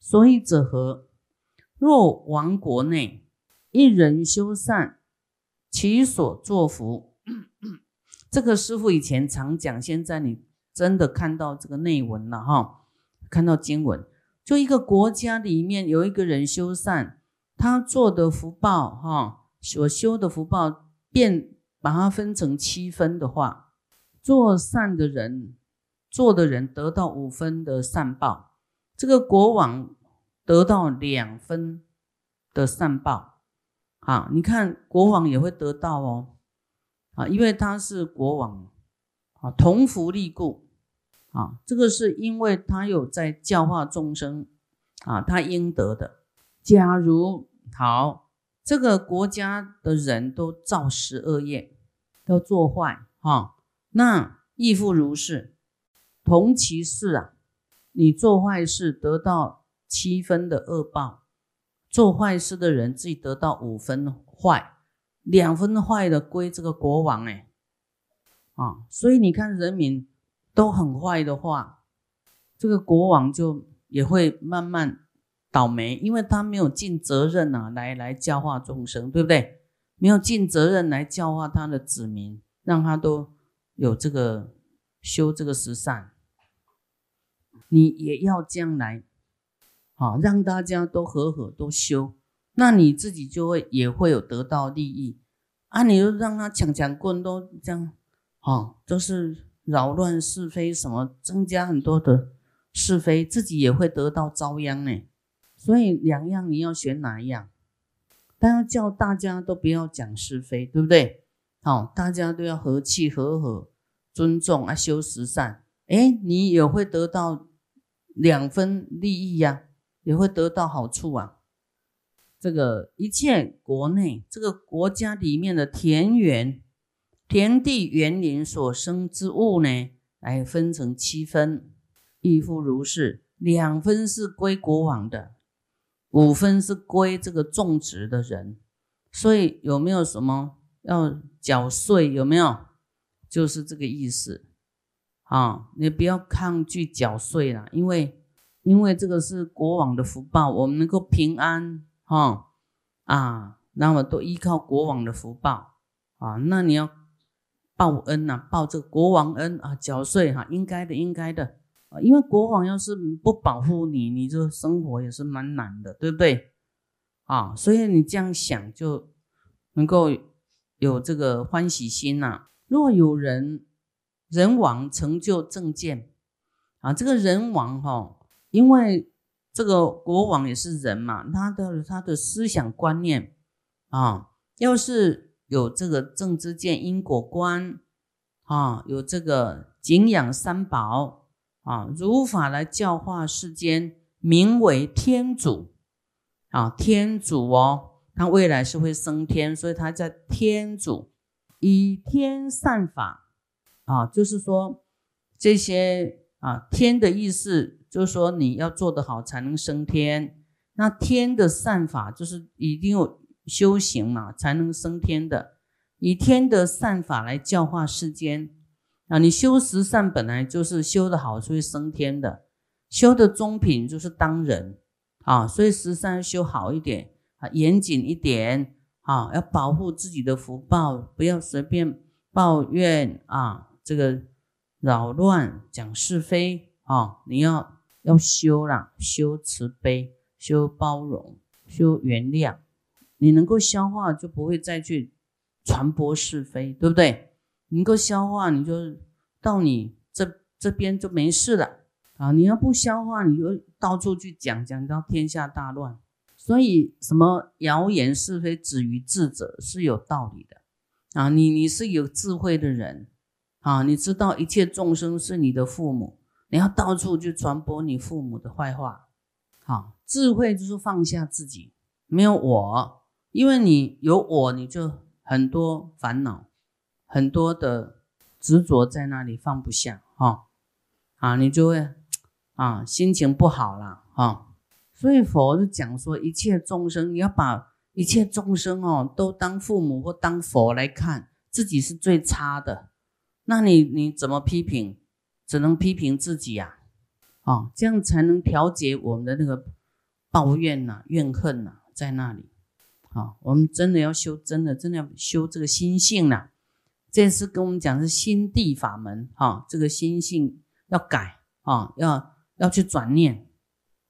所以者何？若亡国内，一人修善，其所作福。这个师傅以前常讲，现在你真的看到这个内文了哈，看到经文，就一个国家里面有一个人修善，他做的福报哈，所修的福报，便把它分成七分的话，做善的人，做的人得到五分的善报，这个国王。得到两分的善报，啊，你看国王也会得到哦，啊，因为他是国王，啊，同福利故，啊，这个是因为他有在教化众生，啊，他应得的。假如好，这个国家的人都造十恶业，都做坏，哈，那亦复如是，同其事啊，你做坏事得到。七分的恶报，做坏事的人自己得到五分坏，两分坏的归这个国王哎，啊，所以你看人民都很坏的话，这个国王就也会慢慢倒霉，因为他没有尽责任呐，来来教化众生，对不对？没有尽责任来教化他的子民，让他都有这个修这个十善，你也要将来。好，让大家都和和都修，那你自己就会也会有得到利益啊！你就让他抢抢棍都这样，好，都是扰乱是非，什么增加很多的是非，自己也会得到遭殃呢。所以两样你要选哪一样？但要叫大家都不要讲是非，对不对？好，大家都要和气和和，尊重啊，修十善，哎，你也会得到两分利益呀。也会得到好处啊！这个一切国内这个国家里面的田园、田地、园林所生之物呢，来分成七分，亦复如是。两分是归国王的，五分是归这个种植的人。所以有没有什么要缴税？有没有？就是这个意思啊！你不要抗拒缴税了，因为。因为这个是国王的福报，我们能够平安哈啊，那么都依靠国王的福报啊。那你要报恩呐，报这个国王恩啊，缴税哈，应该的，应该的啊。因为国王要是不保护你，你这生活也是蛮难的，对不对啊？所以你这样想就能够有这个欢喜心呐。若有人人王成就正见啊，这个人王哈。因为这个国王也是人嘛，他的他的思想观念啊，要是有这个正知见、因果观啊，有这个敬仰三宝啊，如法来教化世间，名为天主啊，天主哦，他未来是会升天，所以他叫天主以天善法啊，就是说这些啊天的意思。就是说，你要做得好才能升天。那天的善法就是一定有修行嘛，才能升天的。以天的善法来教化世间啊！你修十善本来就是修得好，就会升天的。修的中品就是当人啊，所以十善修好一点啊，严谨一点啊，要保护自己的福报，不要随便抱怨啊，这个扰乱讲是非啊，你要。要修啦，修慈悲，修包容，修原谅。你能够消化，就不会再去传播是非，对不对？能够消化，你就到你这这边就没事了啊！你要不消化，你就到处去讲，讲到天下大乱。所以，什么谣言是非止于智者是有道理的啊！你你是有智慧的人啊，你知道一切众生是你的父母。你要到处去传播你父母的坏话，好，智慧就是放下自己，没有我，因为你有我，你就很多烦恼，很多的执着在那里放不下，哈，啊，你就会啊心情不好了，哈，所以佛就讲说，一切众生，你要把一切众生哦都当父母或当佛来看，自己是最差的，那你你怎么批评？只能批评自己呀，啊，这样才能调节我们的那个抱怨呐、怨恨呐，在那里。好，我们真的要修，真的真的要修这个心性呐。这次跟我们讲是心地法门，哈，这个心性要改啊，要要去转念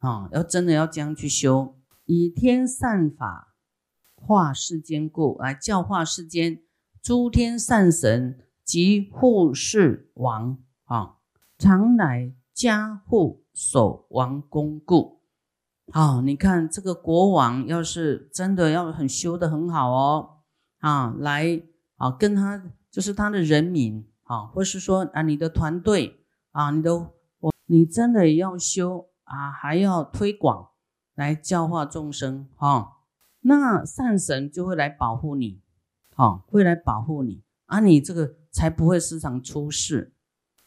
啊，要真的要这样去修，以天善法化世间故，来教化世间诸天善神及护世王啊，常来加护守王公故。好，你看这个国王要是真的要很修的很好哦，啊，来啊跟他。就是他的人民啊，或是说啊，你的团队啊，你的我，你真的要修啊，还要推广来教化众生哈，那善神就会来保护你，好，会来保护你啊，你这个才不会时常出事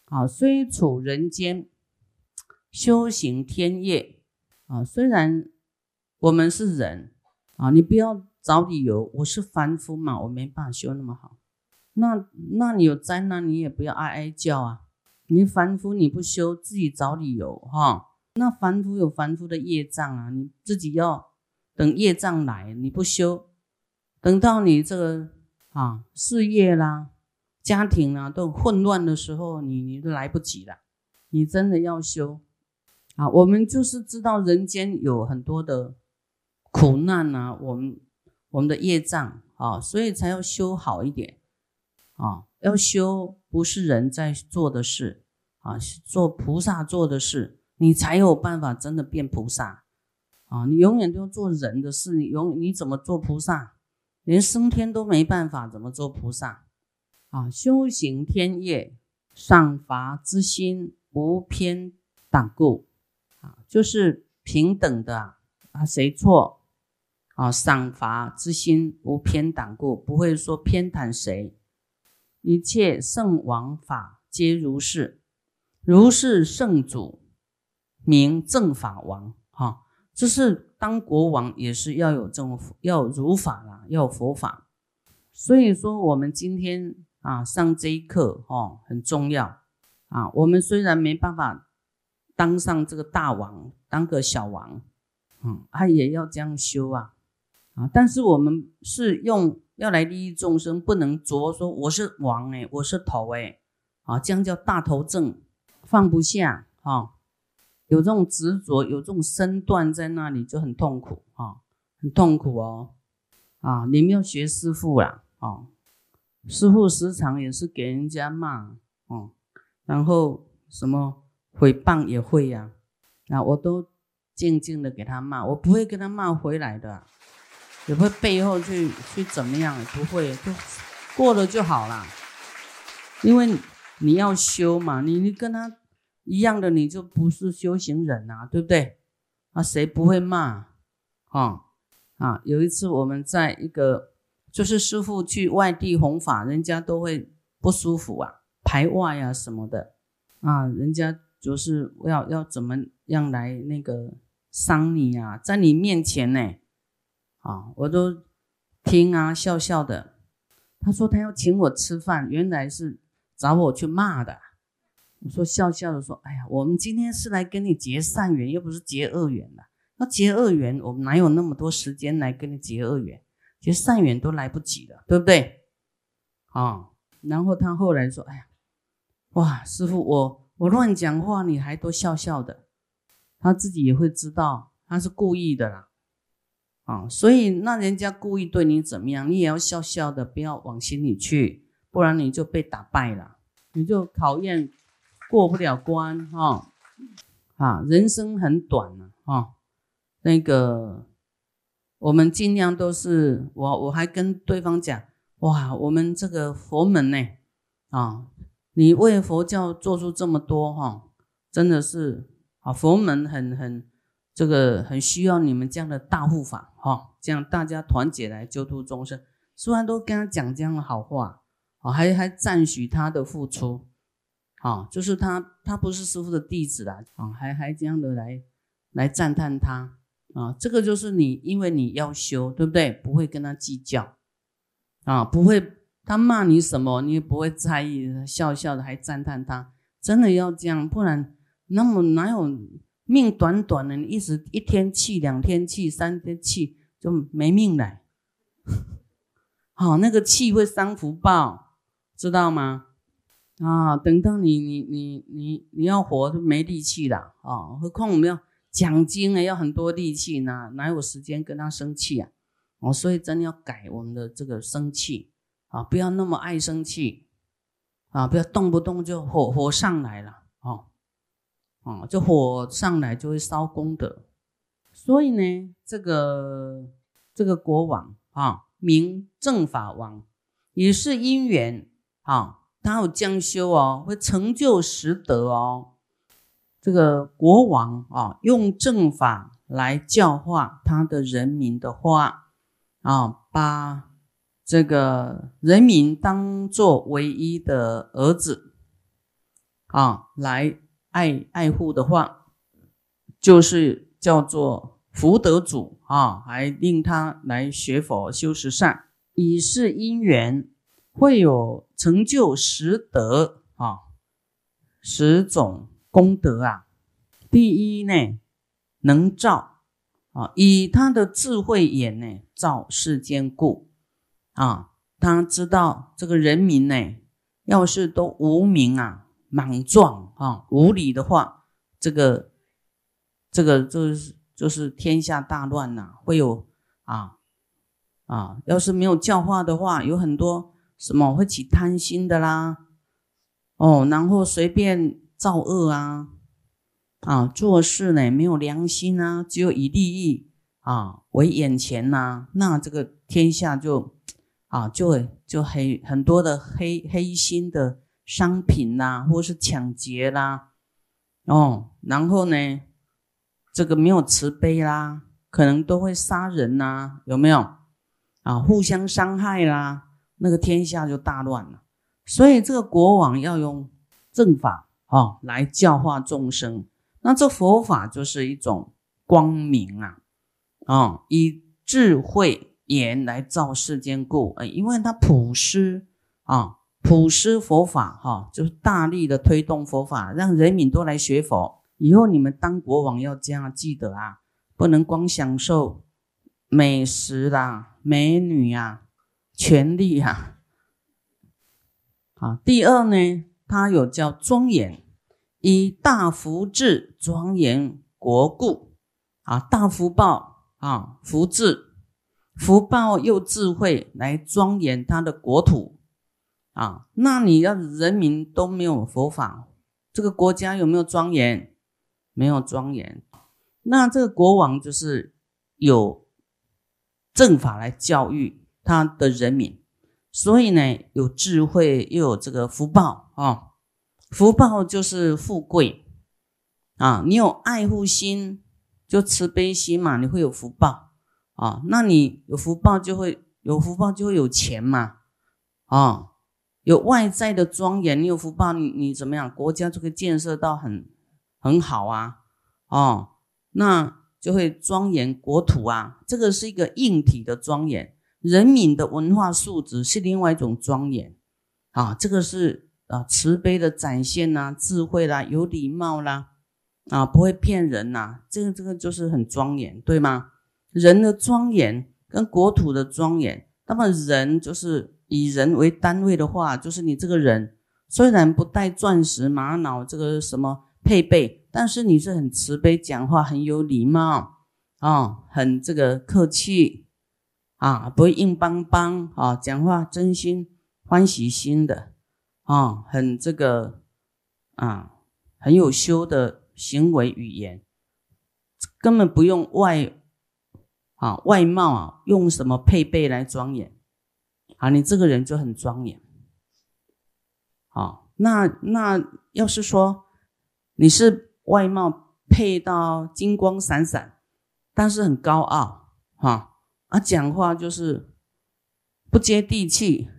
啊。虽处人间修行天业啊，虽然我们是人啊，你不要找理由，我是凡夫嘛，我没办法修那么好。那那你有灾难，你也不要哀哀叫啊！你凡夫你不修，自己找理由哈。那凡夫有凡夫的业障啊，你自己要等业障来，你不修，等到你这个啊事业啦、家庭啊都混乱的时候，你你都来不及了。你真的要修啊！我们就是知道人间有很多的苦难啊，我们我们的业障啊，所以才要修好一点。啊，要修不是人在做的事啊，做菩萨做的事，你才有办法真的变菩萨啊！你永远都要做人的事，你永你怎么做菩萨？连升天都没办法，怎么做菩萨？啊，修行天业，赏罚之心无偏党故啊，就是平等的啊，谁错啊？赏罚之心无偏党故，不会说偏袒谁。一切圣王法皆如是，如是圣主名正法王。哈，这是当国王也是要有这种要如法啦，要佛法。所以说，我们今天啊上这一课哈很重要啊。我们虽然没办法当上这个大王，当个小王，嗯，他也要这样修啊啊。但是我们是用。要来利益众生，不能着说我是王哎，我是头哎，啊，这样叫大头症，放不下啊，有这种执着，有这种身段在那里就很痛苦啊，很痛苦哦，啊，你们要学师傅啦，啊，师傅时常也是给人家骂哦，然后什么诽谤也会呀，啊，我都静静的给他骂，我不会跟他骂回来的。也不会背后去去怎么样，不会，就过了就好了。因为你要修嘛，你你跟他一样的，你就不是修行人啊，对不对？啊，谁不会骂？啊啊！有一次我们在一个，就是师傅去外地弘法，人家都会不舒服啊，排外呀什么的啊，人家就是要要怎么样来那个伤你啊，在你面前呢？啊，我都听啊，笑笑的。他说他要请我吃饭，原来是找我去骂的。我说笑笑的说，哎呀，我们今天是来跟你结善缘，又不是结恶缘的。那结恶缘，我们哪有那么多时间来跟你结恶缘？其实善缘都来不及了，对不对？啊，然后他后来说，哎呀，哇，师傅，我我乱讲话，你还都笑笑的。他自己也会知道，他是故意的啦。啊，所以那人家故意对你怎么样，你也要笑笑的，不要往心里去，不然你就被打败了，你就考验过不了关哈。啊，人生很短呢，哈，那个我们尽量都是我我还跟对方讲，哇，我们这个佛门呢，啊，你为佛教做出这么多哈，真的是啊，佛门很很。这个很需要你们这样的大护法哈，这样大家团结来救度众生。虽然都跟他讲这样的好话，啊，还还赞许他的付出，啊，就是他他不是师傅的弟子啦，啊，还还这样的来来赞叹他，啊，这个就是你，因为你要修，对不对？不会跟他计较，啊，不会他骂你什么，你也不会在意，笑笑的还赞叹他，真的要这样，不然那么哪有？命短短的，你一直一天气、两天气、三天气就没命了。好，那个气会伤福报，知道吗？啊，等到你你你你你要活就没力气了啊！何况我们要奖金呢，要很多力气呢，哪有时间跟他生气啊？哦，所以真的要改我们的这个生气啊，不要那么爱生气啊，不要动不动就火火上来了哦，啊，就火上来就会烧功德。所以呢，这个这个国王啊，名正法王，也是因缘啊。他有将修哦，会成就实德哦。这个国王啊，用正法来教化他的人民的话啊，把这个人民当做唯一的儿子啊，来爱爱护的话，就是叫做福德主啊，还令他来学佛修十善，以是因缘。会有成就十德啊，十种功德啊。第一呢，能照啊，以他的智慧眼呢，照世间故啊。他知道这个人民呢，要是都无名啊、莽撞啊、无理的话，这个这个就是就是天下大乱呐。会有啊啊，要是没有教化的话，有很多。什么会起贪心的啦？哦，然后随便造恶啊，啊，做事呢没有良心啊，只有以利益啊为眼前呐，那这个天下就啊就会就黑很多的黑黑心的商品啦，或是抢劫啦，哦，然后呢，这个没有慈悲啦，可能都会杀人呐，有没有啊？互相伤害啦。那个天下就大乱了，所以这个国王要用正法哦来教化众生。那这佛法就是一种光明啊，啊，以智慧言来照世间故，哎，因为他普施啊，普施佛法哈，就是大力的推动佛法，让人民都来学佛。以后你们当国王要这样记得啊，不能光享受美食啦、美女呀。权力哈，啊，第二呢，它有叫庄严，以大福智庄严国故，啊，大福报啊，福智福报又智慧来庄严他的国土，啊，那你要人民都没有佛法，这个国家有没有庄严？没有庄严，那这个国王就是有正法来教育。他的人民，所以呢，有智慧又有这个福报啊，福报就是富贵啊。你有爱护心，就慈悲心嘛，你会有福报啊。那你有福报就会有福报，就会有钱嘛啊。有外在的庄严，你有福报，你你怎么样？国家就会建设到很很好啊哦，那就会庄严国土啊。这个是一个硬体的庄严。人民的文化素质是另外一种庄严啊，这个是啊慈悲的展现呐，智慧啦，有礼貌啦，啊不会骗人呐，这个这个就是很庄严，对吗？人的庄严跟国土的庄严，那么人就是以人为单位的话，就是你这个人虽然不带钻石、玛瑙这个什么配备，但是你是很慈悲，讲话很有礼貌啊，很这个客气。啊，不会硬邦邦啊，讲话真心欢喜心的啊，很这个啊，很有修的行为语言，根本不用外啊外貌啊，用什么配备来庄严啊？你这个人就很庄严。好，那那要是说你是外貌配到金光闪闪，但是很高傲哈。啊，讲话就是不接地气，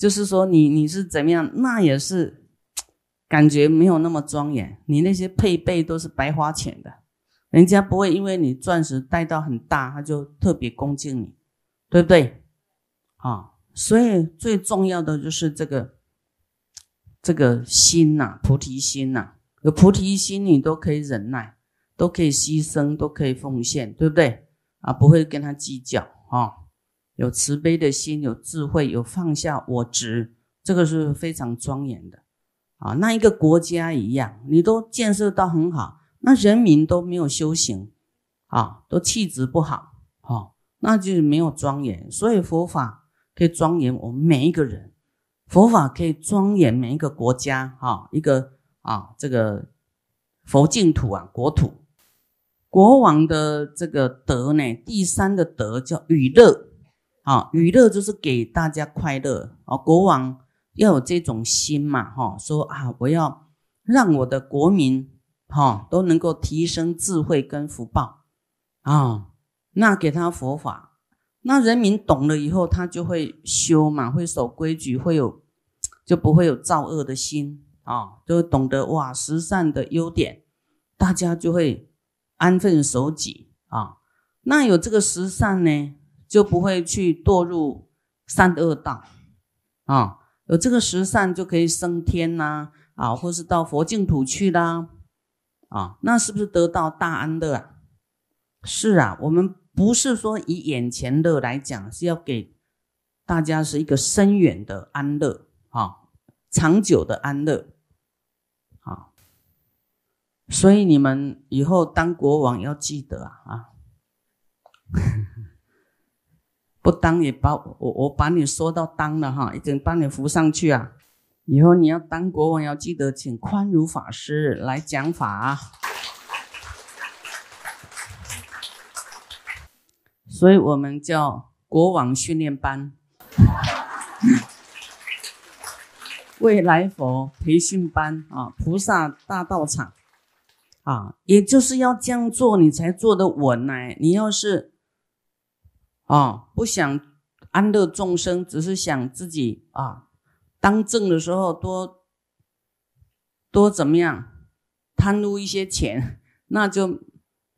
就是说你你是怎么样，那也是感觉没有那么庄严。你那些配备都是白花钱的，人家不会因为你钻石戴到很大，他就特别恭敬你，对不对？啊，所以最重要的就是这个这个心呐，菩提心呐，有菩提心，你都可以忍耐，都可以牺牲，都可以奉献，对不对？啊，不会跟他计较啊。有慈悲的心，有智慧，有放下我执，这个是非常庄严的啊。那一个国家一样，你都建设到很好，那人民都没有修行啊，都气质不好，哈，那就是没有庄严。所以佛法可以庄严我们每一个人，佛法可以庄严每一个国家，哈，一个啊，这个佛净土啊，国土。国王的这个德呢，第三的德叫娱乐。啊，娱乐就是给大家快乐啊！国王要有这种心嘛，哈，说啊，我要让我的国民哈都能够提升智慧跟福报啊，那给他佛法，那人民懂了以后，他就会修嘛，会守规矩，会有就不会有造恶的心啊，就懂得哇，十善的优点，大家就会安分守己啊。那有这个十善呢？就不会去堕入三恶道啊！有这个十善就可以升天呐啊，或是到佛净土去啦啊！那是不是得到大安乐啊？是啊，我们不是说以眼前乐来讲，是要给大家是一个深远的安乐啊，长久的安乐啊！所以你们以后当国王要记得啊！不当也把我我把你说到当了哈，已经帮你扶上去啊！以后你要当国王，要记得请宽如法师来讲法。所以我们叫国王训练班，未来佛培训班啊，菩萨大道场啊，也就是要这样做，你才做得稳呢。你要是。啊，不想安乐众生，只是想自己啊，当政的时候多多怎么样，贪污一些钱，那就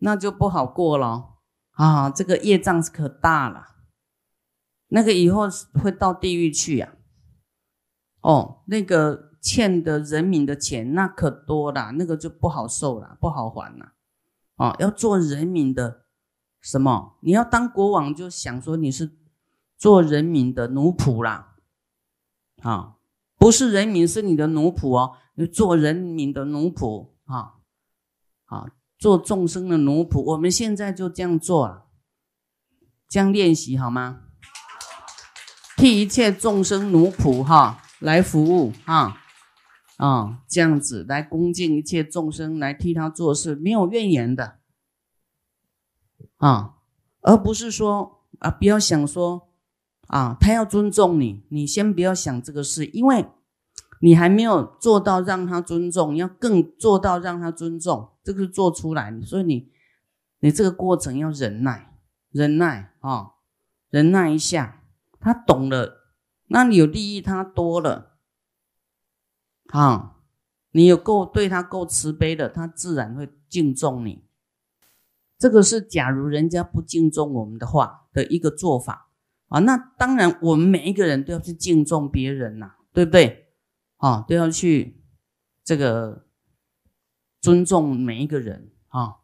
那就不好过了啊！这个业障可大了，那个以后会到地狱去呀。哦，那个欠的人民的钱那可多了，那个就不好受了，不好还了。哦，要做人民的。什么？你要当国王，就想说你是做人民的奴仆啦，啊，不是人民是你的奴仆哦，你做人民的奴仆啊，啊，做众生的奴仆。我们现在就这样做了，这样练习好吗？替一切众生奴仆哈来服务啊啊，这样子来恭敬一切众生，来替他做事，没有怨言的。啊，而不是说啊，不要想说啊，他要尊重你，你先不要想这个事，因为你还没有做到让他尊重，要更做到让他尊重，这个是做出来，所以你你这个过程要忍耐，忍耐啊，忍耐一下，他懂了，那你有利益他多了，啊，你有够对他够慈悲的，他自然会敬重你。这个是假如人家不敬重我们的话的一个做法啊，那当然我们每一个人都要去敬重别人呐，对不对？啊，都要去这个尊重每一个人啊。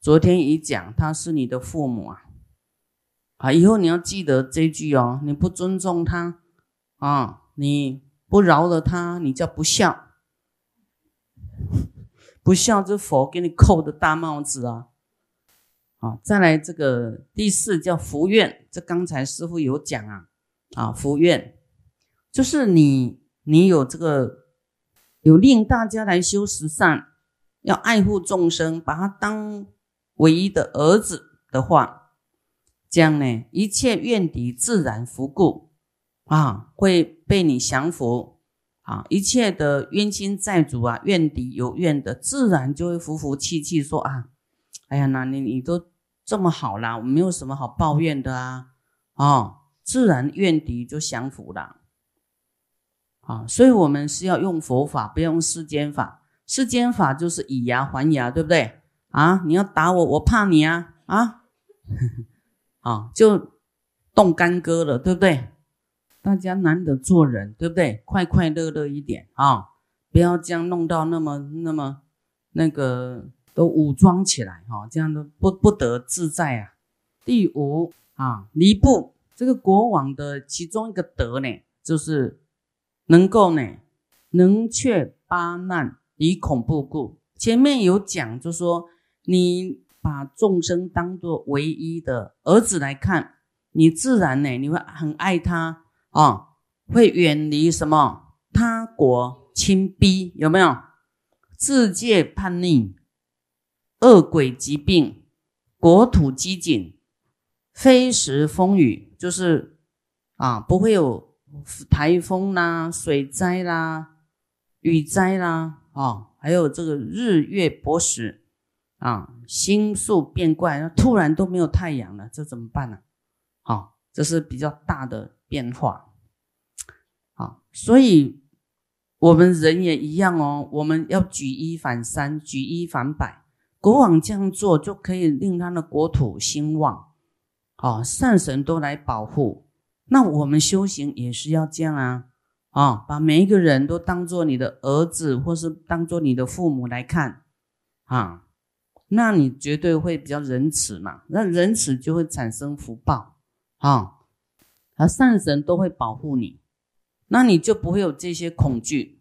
昨天已讲他是你的父母啊，啊，以后你要记得这句哦，你不尊重他啊，你不饶了他，你叫不孝，不孝这佛给你扣的大帽子啊。啊，再来这个第四叫福愿，这刚才师傅有讲啊，啊福愿就是你你有这个有令大家来修十善，要爱护众生，把他当唯一的儿子的话，这样呢一切怨敌自然服故啊，会被你降服啊，一切的冤亲债主啊，怨敌有怨的，自然就会服服气气说啊，哎呀，那你你都。这么好啦，我没有什么好抱怨的啊，哦，自然怨敌就降服了，啊，所以我们是要用佛法，不要用世间法。世间法就是以牙还牙，对不对？啊，你要打我，我怕你啊，啊，啊，就动干戈了，对不对？大家难得做人，对不对？快快乐乐一点啊，不要这样弄到那么那么那个都武装起来哈，这样都不不得自在啊。第五啊，离部这个国王的其中一个德呢，就是能够呢能却八难以恐怖故。前面有讲，就说你把众生当作唯一的儿子来看，你自然呢你会很爱他啊，会远离什么他国侵逼，有没有？自界叛逆、恶鬼疾病、国土饥馑、非时风雨，就是啊，不会有台风啦、水灾啦、雨灾啦，啊，还有这个日月薄食啊，星宿变怪，突然都没有太阳了，这怎么办呢？好，这是比较大的变化，好，所以。我们人也一样哦，我们要举一反三，举一反百。国王这样做就可以令他的国土兴旺，哦，善神都来保护。那我们修行也是要这样啊，啊，把每一个人都当做你的儿子，或是当做你的父母来看，啊，那你绝对会比较仁慈嘛。那仁慈就会产生福报，啊，而善神都会保护你。那你就不会有这些恐惧